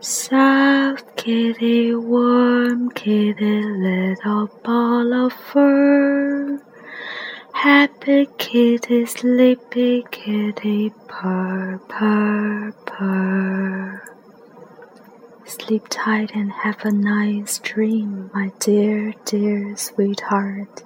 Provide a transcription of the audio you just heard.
Soft kitty, warm kitty, little ball of fur. Happy kitty, sleepy kitty, purr, purr, purr. Sleep tight and have a nice dream, my dear, dear sweetheart.